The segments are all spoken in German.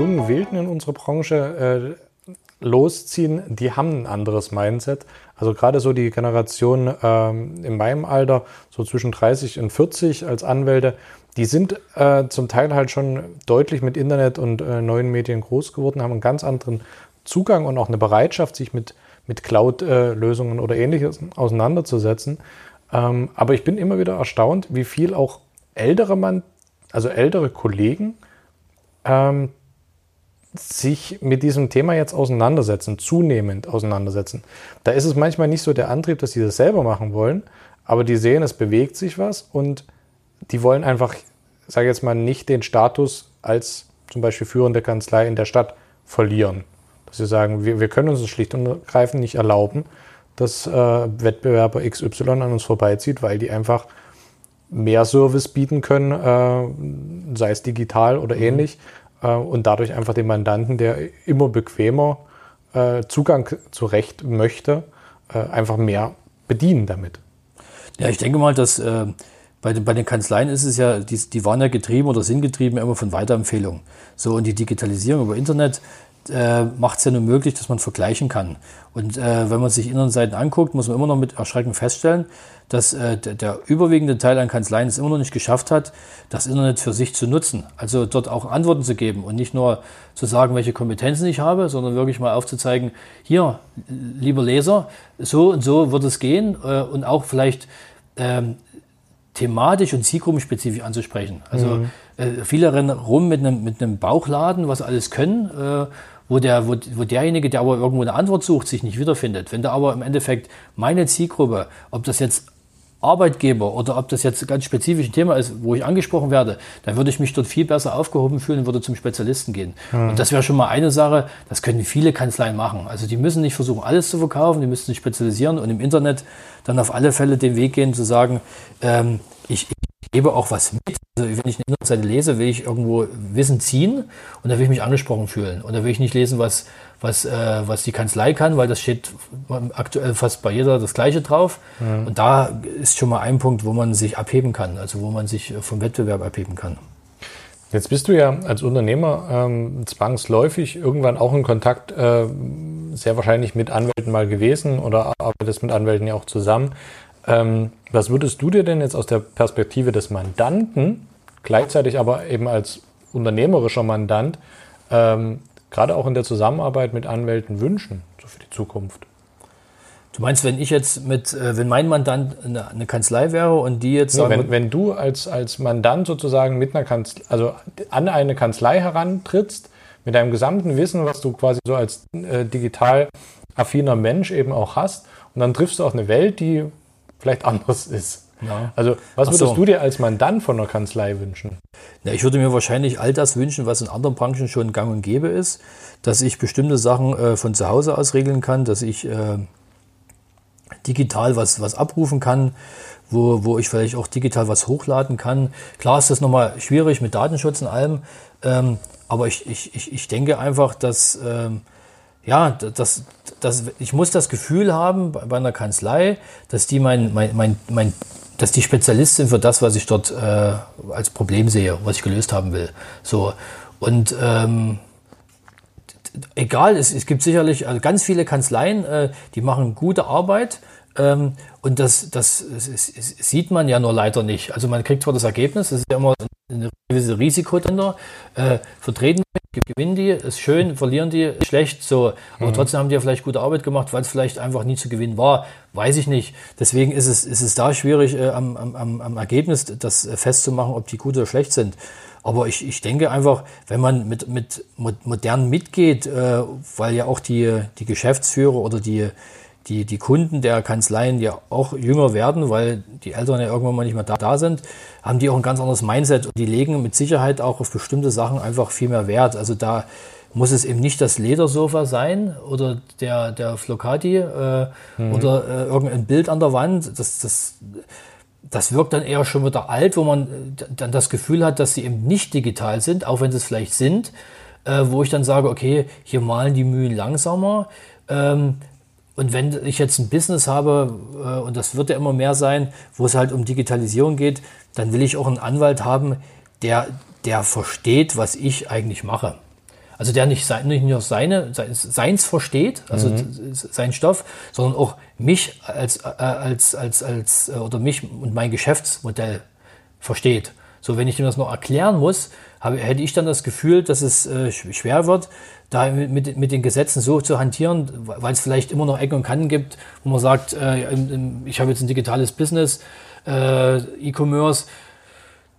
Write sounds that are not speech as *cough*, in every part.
jungen Wilden in unserer Branche äh, losziehen, die haben ein anderes Mindset. Also gerade so die Generation ähm, in meinem Alter, so zwischen 30 und 40 als Anwälte, die sind äh, zum Teil halt schon deutlich mit Internet und äh, neuen Medien groß geworden, haben einen ganz anderen Zugang und auch eine Bereitschaft, sich mit, mit Cloud-Lösungen oder ähnliches auseinanderzusetzen. Ähm, aber ich bin immer wieder erstaunt, wie viel auch ältere Mann, also ältere Kollegen, ähm, sich mit diesem Thema jetzt auseinandersetzen, zunehmend auseinandersetzen. Da ist es manchmal nicht so der Antrieb, dass sie das selber machen wollen, aber die sehen, es bewegt sich was und die wollen einfach, sage jetzt mal, nicht den Status als zum Beispiel führende Kanzlei in der Stadt verlieren. Dass sie sagen, wir, wir können uns das schlicht und ergreifend nicht erlauben, dass äh, Wettbewerber XY an uns vorbeizieht, weil die einfach mehr Service bieten können, äh, sei es digital oder mhm. ähnlich, äh, und dadurch einfach den Mandanten, der immer bequemer äh, Zugang zu Recht möchte, äh, einfach mehr bedienen damit. Ja, ich denke mal, dass äh, bei, den, bei den Kanzleien ist es ja, die, die waren ja getrieben oder sind getrieben immer von Weiterempfehlungen. So, und die Digitalisierung über Internet äh, macht es ja nur möglich, dass man vergleichen kann. Und äh, wenn man sich Internetseiten anguckt, muss man immer noch mit Erschrecken feststellen, dass äh, der, der, überwiegende Teil an Kanzleien es immer noch nicht geschafft hat, das Internet für sich zu nutzen. Also dort auch Antworten zu geben und nicht nur zu sagen, welche Kompetenzen ich habe, sondern wirklich mal aufzuzeigen, hier, lieber Leser, so und so wird es gehen äh, und auch vielleicht ähm, thematisch und zielgruppenspezifisch anzusprechen. Also mhm. äh, viele rennen rum mit einem, mit einem Bauchladen, was alles können, äh, wo, der, wo, wo derjenige, der aber irgendwo eine Antwort sucht, sich nicht wiederfindet. Wenn da aber im Endeffekt meine Zielgruppe, ob das jetzt Arbeitgeber oder ob das jetzt ganz spezifisch ein Thema ist, wo ich angesprochen werde, dann würde ich mich dort viel besser aufgehoben fühlen und würde zum Spezialisten gehen. Mhm. Und das wäre schon mal eine Sache, das können viele Kanzleien machen. Also die müssen nicht versuchen, alles zu verkaufen, die müssen sich spezialisieren und im Internet dann auf alle Fälle den Weg gehen, zu sagen, ähm, ich, ich gebe auch was mit. Also wenn ich eine Internetseite lese, will ich irgendwo Wissen ziehen und da will ich mich angesprochen fühlen. Und da will ich nicht lesen, was was, äh, was die Kanzlei kann, weil das steht aktuell fast bei jeder das Gleiche drauf. Mhm. Und da ist schon mal ein Punkt, wo man sich abheben kann, also wo man sich vom Wettbewerb abheben kann. Jetzt bist du ja als Unternehmer ähm, zwangsläufig irgendwann auch in Kontakt, äh, sehr wahrscheinlich mit Anwälten mal gewesen oder arbeitest mit Anwälten ja auch zusammen. Ähm, was würdest du dir denn jetzt aus der Perspektive des Mandanten, gleichzeitig aber eben als unternehmerischer Mandant, ähm, gerade auch in der Zusammenarbeit mit Anwälten wünschen, so für die Zukunft? Du meinst, wenn ich jetzt mit, äh, wenn mein Mandant eine, Kanzlei wäre und die jetzt sagen, wenn, wenn du als, als Mandant sozusagen mit einer Kanzlei, also an eine Kanzlei herantrittst, mit deinem gesamten Wissen, was du quasi so als äh, digital affiner Mensch eben auch hast, und dann triffst du auf eine Welt, die vielleicht anders ist. Ja. Also, was würdest so. du dir als Mandant von einer Kanzlei wünschen? Ja, ich würde mir wahrscheinlich all das wünschen, was in anderen Branchen schon gang und gäbe ist, dass ich bestimmte Sachen äh, von zu Hause aus regeln kann, dass ich äh, digital was, was abrufen kann, wo, wo ich vielleicht auch digital was hochladen kann. Klar ist das nochmal schwierig mit Datenschutz und allem, ähm, aber ich, ich, ich, ich denke einfach, dass ähm, ja, das, das, ich muss das Gefühl haben bei einer Kanzlei, dass die mein, mein, mein, mein dass die Spezialist sind für das, was ich dort äh, als Problem sehe, was ich gelöst haben will. So und ähm, egal, es, es gibt sicherlich also ganz viele Kanzleien, äh, die machen gute Arbeit. Ähm, und das, das, das, sieht man ja nur leider nicht. Also man kriegt zwar das Ergebnis, es ist ja immer ein gewisses Risiko dahinter. Äh, vertreten gewinnen die, ist schön, verlieren die, ist schlecht, so. Aber mhm. trotzdem haben die ja vielleicht gute Arbeit gemacht, weil es vielleicht einfach nie zu gewinnen war. Weiß ich nicht. Deswegen ist es, ist es da schwierig, äh, am, am, am Ergebnis das festzumachen, ob die gut oder schlecht sind. Aber ich, ich denke einfach, wenn man mit, mit modern mitgeht, äh, weil ja auch die, die Geschäftsführer oder die, die, die Kunden der Kanzleien ja auch jünger werden, weil die Eltern ja irgendwann mal nicht mehr da, da sind, haben die auch ein ganz anderes Mindset und die legen mit Sicherheit auch auf bestimmte Sachen einfach viel mehr Wert. Also da muss es eben nicht das Ledersofa sein oder der, der Flocati äh, mhm. oder äh, irgendein Bild an der Wand. Das, das, das wirkt dann eher schon wieder alt, wo man dann das Gefühl hat, dass sie eben nicht digital sind, auch wenn sie es vielleicht sind, äh, wo ich dann sage, okay, hier malen die Mühen langsamer. Ähm, und wenn ich jetzt ein Business habe, äh, und das wird ja immer mehr sein, wo es halt um Digitalisierung geht, dann will ich auch einen Anwalt haben, der, der versteht, was ich eigentlich mache. Also der nicht, sein, nicht nur seine, seins versteht, also mhm. sein Stoff, sondern auch mich als, äh, als, als, als, äh, oder mich und mein Geschäftsmodell versteht. So, wenn ich ihm das noch erklären muss, habe, hätte ich dann das Gefühl, dass es äh, schwer wird, da mit, mit den Gesetzen so zu hantieren, weil es vielleicht immer noch Ecken und Kanten gibt, wo man sagt, äh, ich habe jetzt ein digitales Business, äh, E-Commerce,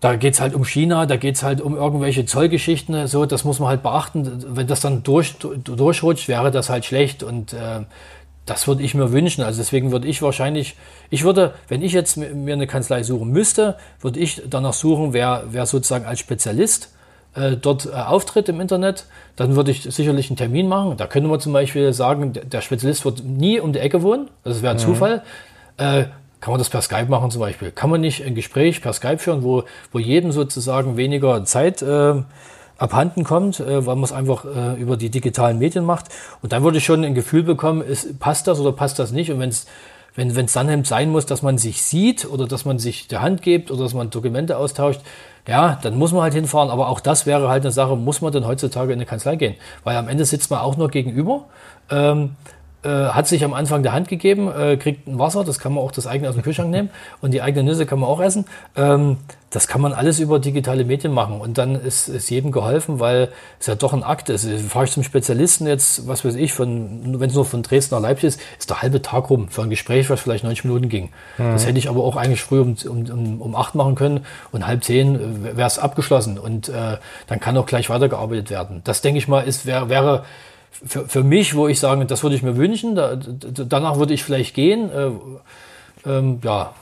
da geht's halt um China, da geht's halt um irgendwelche Zollgeschichten, so, das muss man halt beachten. Wenn das dann durch, durchrutscht, wäre das halt schlecht und äh, das würde ich mir wünschen. Also deswegen würde ich wahrscheinlich, ich würde, wenn ich jetzt mir eine Kanzlei suchen müsste, würde ich danach suchen, wer, wer sozusagen als Spezialist äh, dort äh, auftritt im Internet. Dann würde ich sicherlich einen Termin machen. Da könnte man zum Beispiel sagen, der Spezialist wird nie um die Ecke wohnen. Das wäre ein mhm. Zufall. Äh, kann man das per Skype machen zum Beispiel? Kann man nicht ein Gespräch per Skype führen, wo, wo jedem sozusagen weniger Zeit äh, abhanden kommt, äh, weil man es einfach äh, über die digitalen Medien macht. Und dann würde ich schon ein Gefühl bekommen, ist, passt das oder passt das nicht? Und wenn es wenn es dann sein muss, dass man sich sieht oder dass man sich die Hand gibt oder dass man Dokumente austauscht, ja, dann muss man halt hinfahren. Aber auch das wäre halt eine Sache, muss man denn heutzutage in eine Kanzlei gehen? Weil am Ende sitzt man auch nur gegenüber. Ähm, äh, hat sich am Anfang der Hand gegeben, äh, kriegt ein Wasser, das kann man auch das eigene aus dem Kühlschrank nehmen und die eigene Nüsse kann man auch essen. Ähm, das kann man alles über digitale Medien machen und dann ist, ist jedem geholfen, weil es ja doch ein Akt ist. Fahre ich zum Spezialisten jetzt, was weiß ich, von, wenn es nur von Dresden nach Leipzig ist, ist der halbe Tag rum für ein Gespräch, was vielleicht 90 Minuten ging. Mhm. Das hätte ich aber auch eigentlich früh um, um, um acht machen können und halb zehn äh, wäre es abgeschlossen und äh, dann kann auch gleich weitergearbeitet werden. Das denke ich mal, ist, wär, wäre für, für mich, wo ich sage, das würde ich mir wünschen, da, danach würde ich vielleicht gehen. Äh, ähm, ja.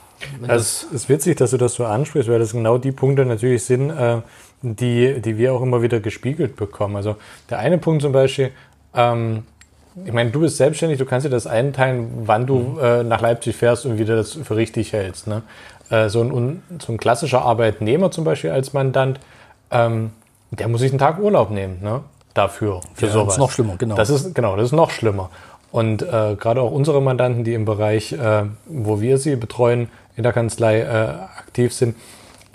Es ist witzig, dass du das so ansprichst, weil das genau die Punkte natürlich sind, äh, die, die wir auch immer wieder gespiegelt bekommen. Also der eine Punkt zum Beispiel, ähm, ich meine, du bist selbstständig, du kannst dir das einteilen, wann du mhm. äh, nach Leipzig fährst und wie du das für richtig hältst. Ne? Äh, so, ein, so ein klassischer Arbeitnehmer zum Beispiel als Mandant, ähm, der muss sich einen Tag Urlaub nehmen. Ne? Dafür, für ja, sowas. Das ist noch schlimmer, genau. Das ist, genau, das ist noch schlimmer. Und äh, gerade auch unsere Mandanten, die im Bereich, äh, wo wir sie betreuen, in der Kanzlei äh, aktiv sind,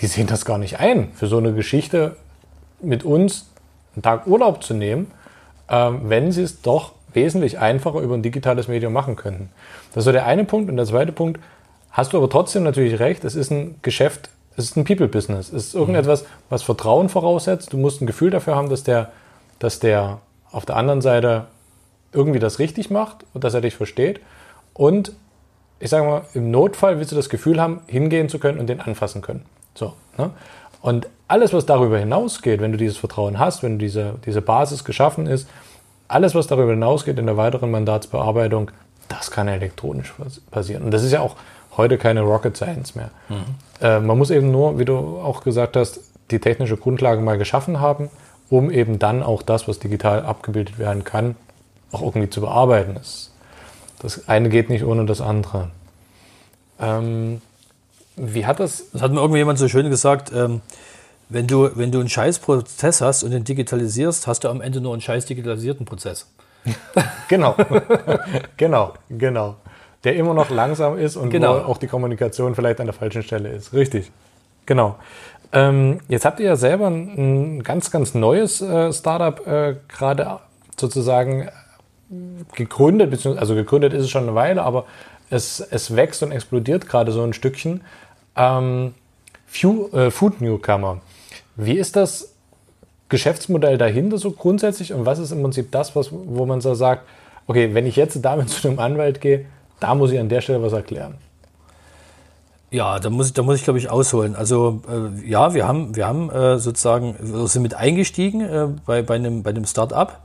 die sehen das gar nicht ein, für so eine Geschichte mit uns einen Tag Urlaub zu nehmen, äh, wenn sie es doch wesentlich einfacher über ein digitales Medium machen könnten. Das ist so der eine Punkt. Und der zweite Punkt, hast du aber trotzdem natürlich recht, es ist ein Geschäft, es ist ein People-Business. Es ist irgendetwas, was Vertrauen voraussetzt. Du musst ein Gefühl dafür haben, dass der dass der auf der anderen Seite irgendwie das richtig macht und dass er dich versteht. Und ich sage mal, im Notfall willst du das Gefühl haben, hingehen zu können und den anfassen können. So, ne? Und alles, was darüber hinausgeht, wenn du dieses Vertrauen hast, wenn diese, diese Basis geschaffen ist, alles, was darüber hinausgeht in der weiteren Mandatsbearbeitung, das kann elektronisch passieren. Und das ist ja auch heute keine Rocket Science mehr. Mhm. Äh, man muss eben nur, wie du auch gesagt hast, die technische Grundlage mal geschaffen haben um eben dann auch das, was digital abgebildet werden kann, auch irgendwie zu bearbeiten. Das, das eine geht nicht ohne das andere. Ähm, wie hat das? Das hat mir irgendjemand so schön gesagt. Ähm, wenn du, wenn du einen scheiß Prozess hast und den digitalisierst, hast du am Ende nur einen scheiß digitalisierten Prozess. *laughs* genau, *laughs* genau, genau. Der immer noch langsam ist und genau. wo auch die Kommunikation vielleicht an der falschen Stelle ist. Richtig. Genau. Ähm, jetzt habt ihr ja selber ein, ein ganz, ganz neues äh, Startup äh, gerade sozusagen gegründet, beziehungsweise, also gegründet ist es schon eine Weile, aber es, es wächst und explodiert gerade so ein Stückchen. Ähm, Few, äh, Food Newcomer. Wie ist das Geschäftsmodell dahinter so grundsätzlich und was ist im Prinzip das, was, wo man so sagt, okay, wenn ich jetzt damit *laughs* zu einem Anwalt gehe, da muss ich an der Stelle was erklären? Ja, da muss ich, da muss ich glaube ich ausholen. Also äh, ja, wir haben, wir haben äh, sozusagen, sind mit eingestiegen äh, bei, bei einem, bei einem Start-up.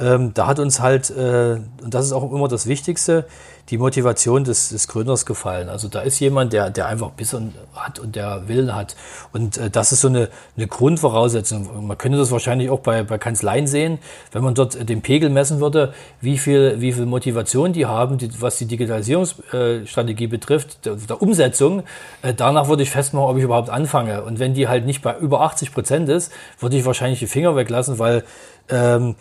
Ähm, da hat uns halt, äh, und das ist auch immer das Wichtigste, die Motivation des, des Gründers gefallen. Also da ist jemand, der, der einfach Biss hat und der Willen hat. Und äh, das ist so eine, eine Grundvoraussetzung. Man könnte das wahrscheinlich auch bei, bei Kanzleien sehen, wenn man dort den Pegel messen würde, wie viel, wie viel Motivation die haben, die, was die Digitalisierungsstrategie betrifft, der, der Umsetzung. Äh, danach würde ich festmachen, ob ich überhaupt anfange. Und wenn die halt nicht bei über 80 Prozent ist, würde ich wahrscheinlich die Finger weglassen, weil ähm,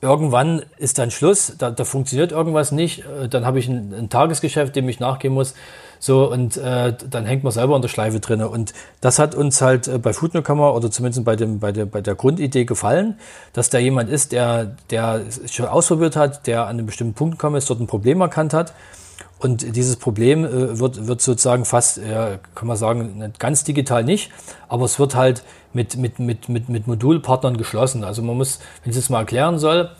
irgendwann ist dann Schluss, da, da funktioniert irgendwas nicht, äh, dann habe ich ein, ein, Tagesgeschäft, dem ich nachgehen muss. So, und äh, dann hängt man selber in der Schleife drin. Und das hat uns halt äh, bei Foodnokammer oder zumindest bei, dem, bei, der, bei der Grundidee gefallen, dass da jemand ist, der, der schon ausprobiert hat, der an einem bestimmten Punkt gekommen ist, dort ein Problem erkannt hat. Und dieses Problem äh, wird, wird sozusagen fast, ja, kann man sagen, ganz digital nicht, aber es wird halt mit, mit, mit, mit, mit Modulpartnern geschlossen. Also man muss, wenn ich es mal erklären soll,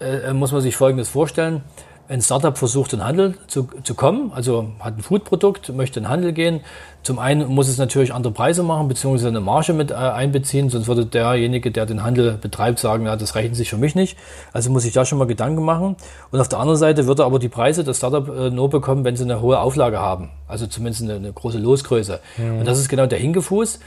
äh, muss man sich Folgendes vorstellen ein Startup versucht, in den Handel zu, zu kommen, also hat ein Foodprodukt, möchte in den Handel gehen. Zum einen muss es natürlich andere Preise machen, beziehungsweise eine Marge mit äh, einbeziehen, sonst würde derjenige, der den Handel betreibt, sagen, ja, das rechnet sich für mich nicht. Also muss ich da schon mal Gedanken machen. Und auf der anderen Seite würde aber die Preise das Startup äh, nur bekommen, wenn sie eine hohe Auflage haben. Also zumindest eine, eine große Losgröße. Mhm. Und das ist genau der Hingefuß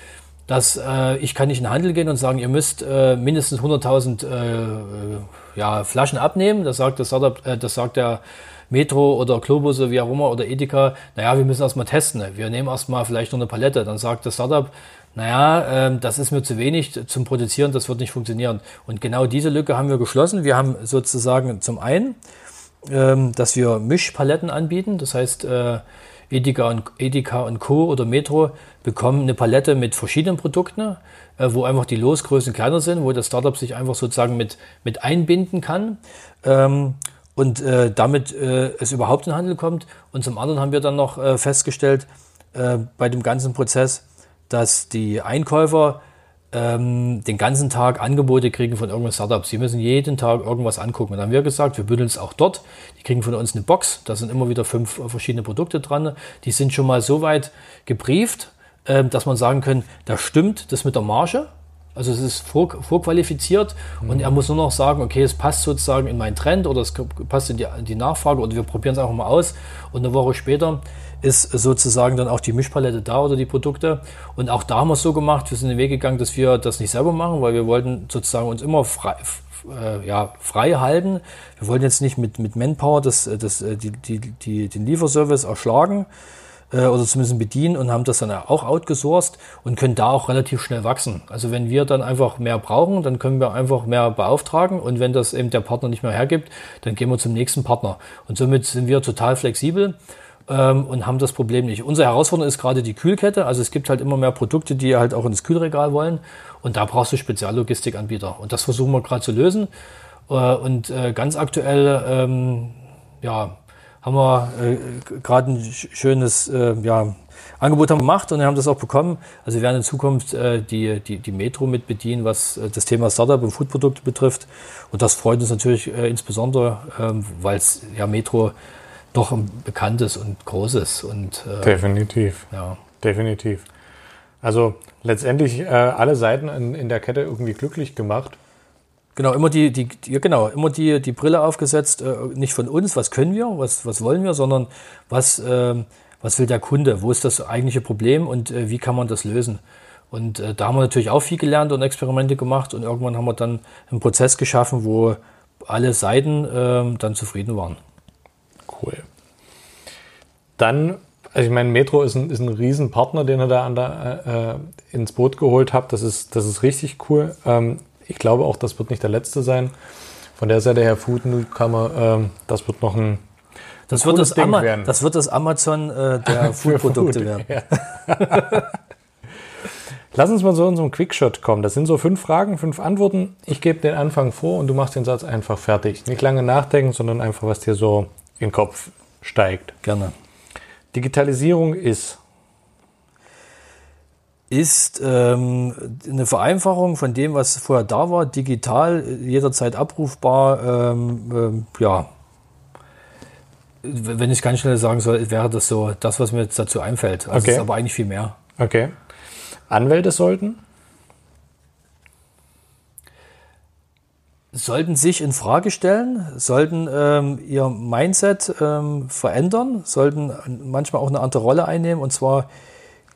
dass äh, ich kann nicht in den Handel gehen und sagen, ihr müsst äh, mindestens 100.000 äh, ja, Flaschen abnehmen. Das sagt, das, Startup, äh, das sagt der Metro oder Globusse, wie auch immer, oder Edeka. Naja, wir müssen erstmal testen. Wir nehmen erstmal vielleicht nur eine Palette. Dann sagt das Startup, naja, äh, das ist mir zu wenig zum Produzieren, das wird nicht funktionieren. Und genau diese Lücke haben wir geschlossen. Wir haben sozusagen zum einen, ähm, dass wir Mischpaletten anbieten. Das heißt, äh, Edeka und, Edeka und Co. oder Metro bekommen eine Palette mit verschiedenen Produkten, äh, wo einfach die Losgrößen kleiner sind, wo das Startup sich einfach sozusagen mit, mit einbinden kann. Ähm, und äh, damit äh, es überhaupt in den Handel kommt. Und zum anderen haben wir dann noch äh, festgestellt äh, bei dem ganzen Prozess, dass die Einkäufer ähm, den ganzen Tag Angebote kriegen von irgendwelchen Startups. Sie müssen jeden Tag irgendwas angucken. Und dann haben wir gesagt, wir bündeln es auch dort. Die kriegen von uns eine Box. Da sind immer wieder fünf verschiedene Produkte dran. Die sind schon mal so weit gebrieft, äh, dass man sagen kann, da stimmt das mit der Marge. Also es ist vor, vorqualifiziert mhm. und er muss nur noch sagen, okay, es passt sozusagen in meinen Trend oder es passt in die, in die Nachfrage oder wir probieren es einfach mal aus. Und eine Woche später ist sozusagen dann auch die Mischpalette da oder die Produkte. Und auch da haben wir es so gemacht, wir sind den Weg gegangen, dass wir das nicht selber machen, weil wir wollten sozusagen uns immer frei, äh, ja, frei halten. Wir wollten jetzt nicht mit, mit Manpower das, das, äh, die, die, die, den Lieferservice erschlagen äh, oder zumindest bedienen und haben das dann auch outgesourced und können da auch relativ schnell wachsen. Also wenn wir dann einfach mehr brauchen, dann können wir einfach mehr beauftragen und wenn das eben der Partner nicht mehr hergibt, dann gehen wir zum nächsten Partner. Und somit sind wir total flexibel ähm, und haben das Problem nicht. Unsere Herausforderung ist gerade die Kühlkette. Also es gibt halt immer mehr Produkte, die halt auch ins Kühlregal wollen. Und da brauchst du Speziallogistikanbieter. Und das versuchen wir gerade zu lösen. Äh, und äh, ganz aktuell, ähm, ja, haben wir äh, gerade ein schönes äh, ja, Angebot haben gemacht und haben das auch bekommen. Also wir werden in Zukunft äh, die, die, die Metro mit bedienen, was äh, das Thema Startup und Foodprodukte betrifft. Und das freut uns natürlich äh, insbesondere, ähm, weil es ja Metro doch ein bekanntes und großes. Und, äh, definitiv. Ja. Definitiv. Also letztendlich äh, alle Seiten in, in der Kette irgendwie glücklich gemacht. Genau, immer die, die, die, genau, immer die, die Brille aufgesetzt, äh, nicht von uns, was können wir, was, was wollen wir, sondern was, äh, was will der Kunde, wo ist das eigentliche Problem und äh, wie kann man das lösen. Und äh, da haben wir natürlich auch viel gelernt und Experimente gemacht und irgendwann haben wir dann einen Prozess geschaffen, wo alle Seiten äh, dann zufrieden waren. Cool. Dann, also ich meine, Metro ist ein, ist ein Riesenpartner, den ihr da der, äh, ins Boot geholt habt. Das ist, das ist richtig cool. Ähm, ich glaube auch, das wird nicht der letzte sein. Von der Seite her Food Newcomer, ähm, das wird noch ein das wird das, das wird das Amazon äh, der *laughs* Foodprodukte Food, werden. Ja. *laughs* Lass uns mal so in so einen Quickshot kommen. Das sind so fünf Fragen, fünf Antworten. Ich gebe den Anfang vor und du machst den Satz einfach fertig. Nicht lange nachdenken, sondern einfach, was dir so in den Kopf steigt. Gerne. Digitalisierung ist ist ähm, eine Vereinfachung von dem, was vorher da war, digital, jederzeit abrufbar. Ähm, ähm, ja, wenn ich ganz schnell sagen soll, wäre das so das, was mir jetzt dazu einfällt. Also okay. ist aber eigentlich viel mehr. Okay. Anwälte sollten? Sollten sich in Frage stellen, sollten ähm, ihr Mindset ähm, verändern, sollten manchmal auch eine andere Rolle einnehmen und zwar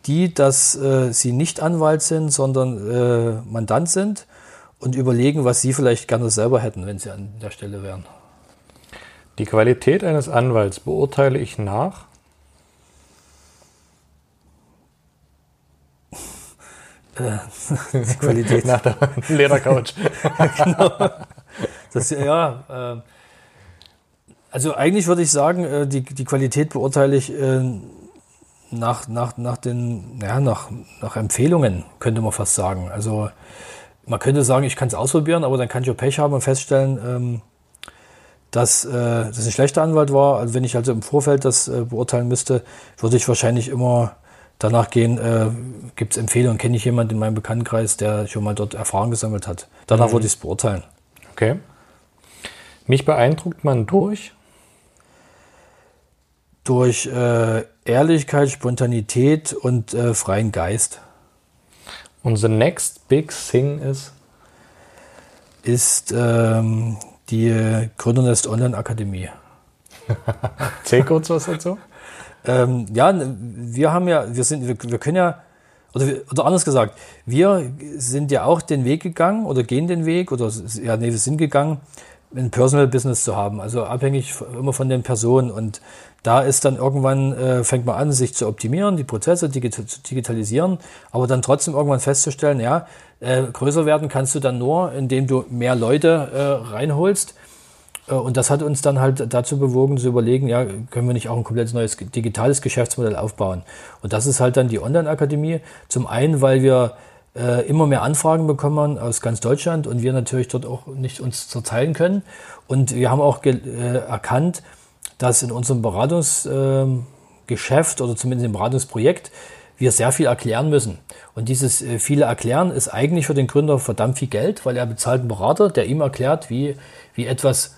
die, dass äh, sie nicht Anwalt sind, sondern äh, Mandant sind und überlegen, was sie vielleicht gerne selber hätten, wenn sie an der Stelle wären. Die Qualität eines Anwalts beurteile ich nach. *laughs* Äh, Qualität *laughs* nach der Ledercouch. *laughs* genau. Das, ja, äh, also eigentlich würde ich sagen, äh, die, die Qualität beurteile ich äh, nach, nach, nach den, ja, nach, nach Empfehlungen, könnte man fast sagen. Also man könnte sagen, ich kann es ausprobieren, aber dann kann ich auch Pech haben und feststellen, ähm, dass äh, das ein schlechter Anwalt war. Also wenn ich also im Vorfeld das äh, beurteilen müsste, würde ich wahrscheinlich immer danach gehen, äh, gibt es Empfehlungen, kenne ich jemanden in meinem Bekanntenkreis, der schon mal dort Erfahrung gesammelt hat. Danach mhm. würde ich es beurteilen. Okay. Mich beeindruckt man durch? Durch äh, Ehrlichkeit, Spontanität und äh, freien Geist. Und the next big thing is? Ist ähm, die Gründernest Online Akademie. *laughs* Zähl kurz was dazu. *laughs* ähm, ja, wir haben ja, wir sind, wir, wir können ja, oder, oder anders gesagt, wir sind ja auch den Weg gegangen oder gehen den Weg oder ja, nee, wir sind gegangen, ein Personal Business zu haben, also abhängig immer von den Personen und da ist dann irgendwann, äh, fängt man an, sich zu optimieren, die Prozesse digit zu digitalisieren, aber dann trotzdem irgendwann festzustellen, ja, äh, größer werden kannst du dann nur, indem du mehr Leute äh, reinholst. Äh, und das hat uns dann halt dazu bewogen zu überlegen, ja, können wir nicht auch ein komplett neues digitales Geschäftsmodell aufbauen? Und das ist halt dann die Online-Akademie. Zum einen, weil wir äh, immer mehr Anfragen bekommen aus ganz Deutschland und wir natürlich dort auch nicht uns zerteilen können. Und wir haben auch äh, erkannt, dass in unserem Beratungsgeschäft oder zumindest im Beratungsprojekt wir sehr viel erklären müssen. Und dieses äh, viele Erklären ist eigentlich für den Gründer verdammt viel Geld, weil er bezahlt einen Berater, der ihm erklärt, wie, wie etwas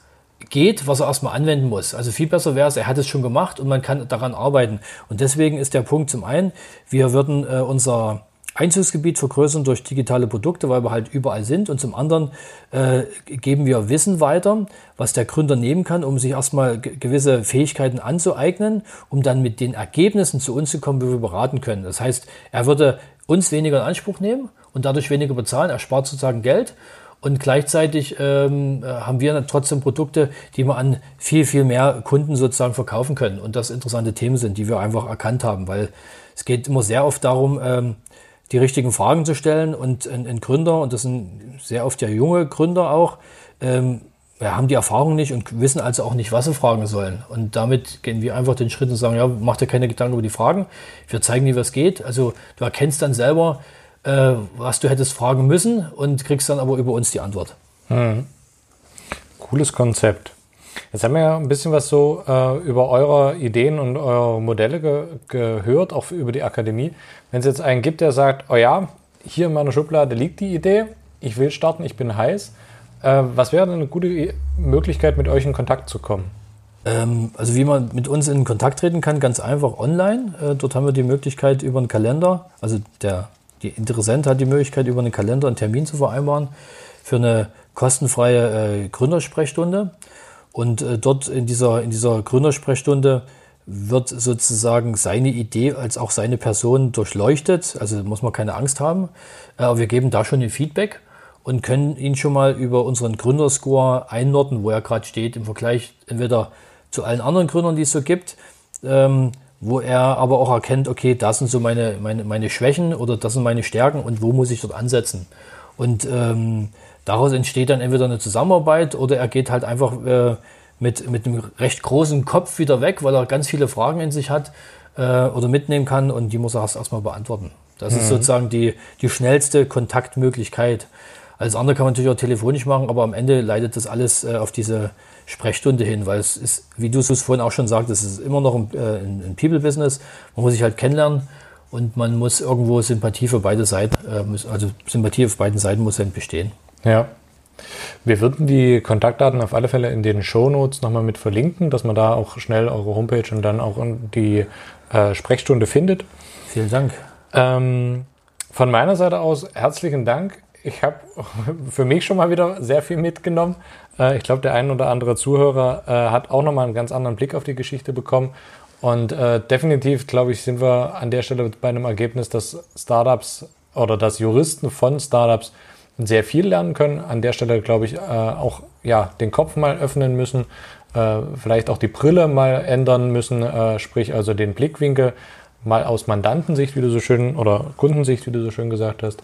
geht, was er erstmal anwenden muss. Also viel besser wäre es, er hat es schon gemacht und man kann daran arbeiten. Und deswegen ist der Punkt zum einen, wir würden äh, unser Einzugsgebiet vergrößern durch digitale Produkte, weil wir halt überall sind. Und zum anderen äh, geben wir Wissen weiter, was der Gründer nehmen kann, um sich erstmal gewisse Fähigkeiten anzueignen, um dann mit den Ergebnissen zu uns zu kommen, wie wir beraten können. Das heißt, er würde uns weniger in Anspruch nehmen und dadurch weniger bezahlen. Er spart sozusagen Geld. Und gleichzeitig ähm, äh, haben wir trotzdem Produkte, die wir an viel, viel mehr Kunden sozusagen verkaufen können. Und das interessante Themen sind, die wir einfach erkannt haben, weil es geht immer sehr oft darum, ähm, die richtigen Fragen zu stellen und ein, ein, Gründer, und das sind sehr oft ja junge Gründer auch, ähm, ja, haben die Erfahrung nicht und wissen also auch nicht, was sie fragen sollen. Und damit gehen wir einfach den Schritt und sagen, ja, mach dir keine Gedanken über die Fragen. Wir zeigen dir, was geht. Also du erkennst dann selber, äh, was du hättest fragen müssen und kriegst dann aber über uns die Antwort. Hm. Cooles Konzept. Jetzt haben wir ja ein bisschen was so äh, über eure Ideen und eure Modelle ge gehört, auch über die Akademie. Wenn es jetzt einen gibt, der sagt, oh ja, hier in meiner Schublade liegt die Idee, ich will starten, ich bin heiß. Äh, was wäre denn eine gute Möglichkeit, mit euch in Kontakt zu kommen? Ähm, also wie man mit uns in Kontakt treten kann, ganz einfach online. Äh, dort haben wir die Möglichkeit über einen Kalender, also der die Interessent hat die Möglichkeit, über einen Kalender einen Termin zu vereinbaren für eine kostenfreie äh, Gründersprechstunde. Und äh, dort in dieser, in dieser Gründersprechstunde wird sozusagen seine Idee als auch seine Person durchleuchtet. Also muss man keine Angst haben. Äh, aber wir geben da schon ein Feedback und können ihn schon mal über unseren Gründerscore einordnen, wo er gerade steht im Vergleich entweder zu allen anderen Gründern, die es so gibt, ähm, wo er aber auch erkennt, okay, das sind so meine, meine, meine Schwächen oder das sind meine Stärken und wo muss ich dort ansetzen. Und ähm, Daraus entsteht dann entweder eine Zusammenarbeit oder er geht halt einfach äh, mit, mit einem recht großen Kopf wieder weg, weil er ganz viele Fragen in sich hat äh, oder mitnehmen kann und die muss er erst erstmal beantworten. Das mhm. ist sozusagen die, die schnellste Kontaktmöglichkeit. Alles andere kann man natürlich auch telefonisch machen, aber am Ende leitet das alles äh, auf diese Sprechstunde hin, weil es ist, wie du es vorhin auch schon sagtest, es ist immer noch ein, äh, ein People-Business. Man muss sich halt kennenlernen und man muss irgendwo Sympathie für beide Seiten, äh, also Sympathie auf beiden Seiten muss halt bestehen. Ja. Wir würden die Kontaktdaten auf alle Fälle in den Shownotes nochmal mit verlinken, dass man da auch schnell eure Homepage und dann auch die äh, Sprechstunde findet. Vielen Dank. Ähm, von meiner Seite aus herzlichen Dank. Ich habe *laughs* für mich schon mal wieder sehr viel mitgenommen. Äh, ich glaube, der ein oder andere Zuhörer äh, hat auch nochmal einen ganz anderen Blick auf die Geschichte bekommen. Und äh, definitiv, glaube ich, sind wir an der Stelle bei einem Ergebnis, dass Startups oder dass Juristen von Startups sehr viel lernen können. An der Stelle, glaube ich, äh, auch ja, den Kopf mal öffnen müssen, äh, vielleicht auch die Brille mal ändern müssen, äh, sprich also den Blickwinkel mal aus Mandantensicht, wie du so schön, oder Kundensicht, wie du so schön gesagt hast.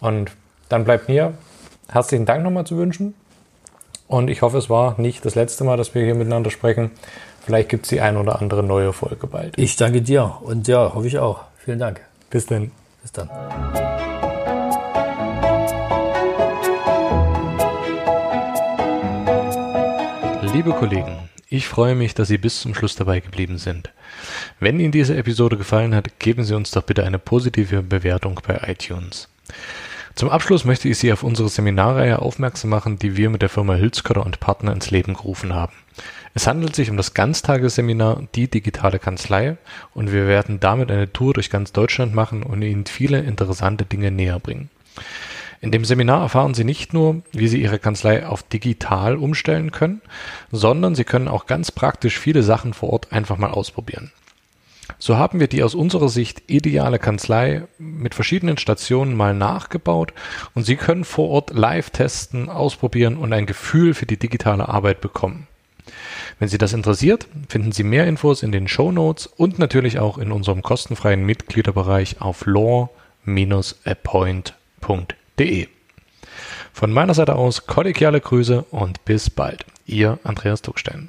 Und dann bleibt mir herzlichen Dank nochmal zu wünschen. Und ich hoffe, es war nicht das letzte Mal, dass wir hier miteinander sprechen. Vielleicht gibt es die ein oder andere neue Folge bald. Ich danke dir und ja, hoffe ich auch. Vielen Dank. Bis dann. Bis dann. Liebe Kollegen, ich freue mich, dass Sie bis zum Schluss dabei geblieben sind. Wenn Ihnen diese Episode gefallen hat, geben Sie uns doch bitte eine positive Bewertung bei iTunes. Zum Abschluss möchte ich Sie auf unsere Seminarreihe aufmerksam machen, die wir mit der Firma Hülskörder und Partner ins Leben gerufen haben. Es handelt sich um das Ganztagesseminar Die digitale Kanzlei und wir werden damit eine Tour durch ganz Deutschland machen und Ihnen viele interessante Dinge näher bringen. In dem Seminar erfahren Sie nicht nur, wie Sie Ihre Kanzlei auf digital umstellen können, sondern Sie können auch ganz praktisch viele Sachen vor Ort einfach mal ausprobieren. So haben wir die aus unserer Sicht ideale Kanzlei mit verschiedenen Stationen mal nachgebaut und Sie können vor Ort live testen, ausprobieren und ein Gefühl für die digitale Arbeit bekommen. Wenn Sie das interessiert, finden Sie mehr Infos in den Show Notes und natürlich auch in unserem kostenfreien Mitgliederbereich auf law-appoint.de. Von meiner Seite aus kollegiale Grüße und bis bald. Ihr Andreas Duckstein.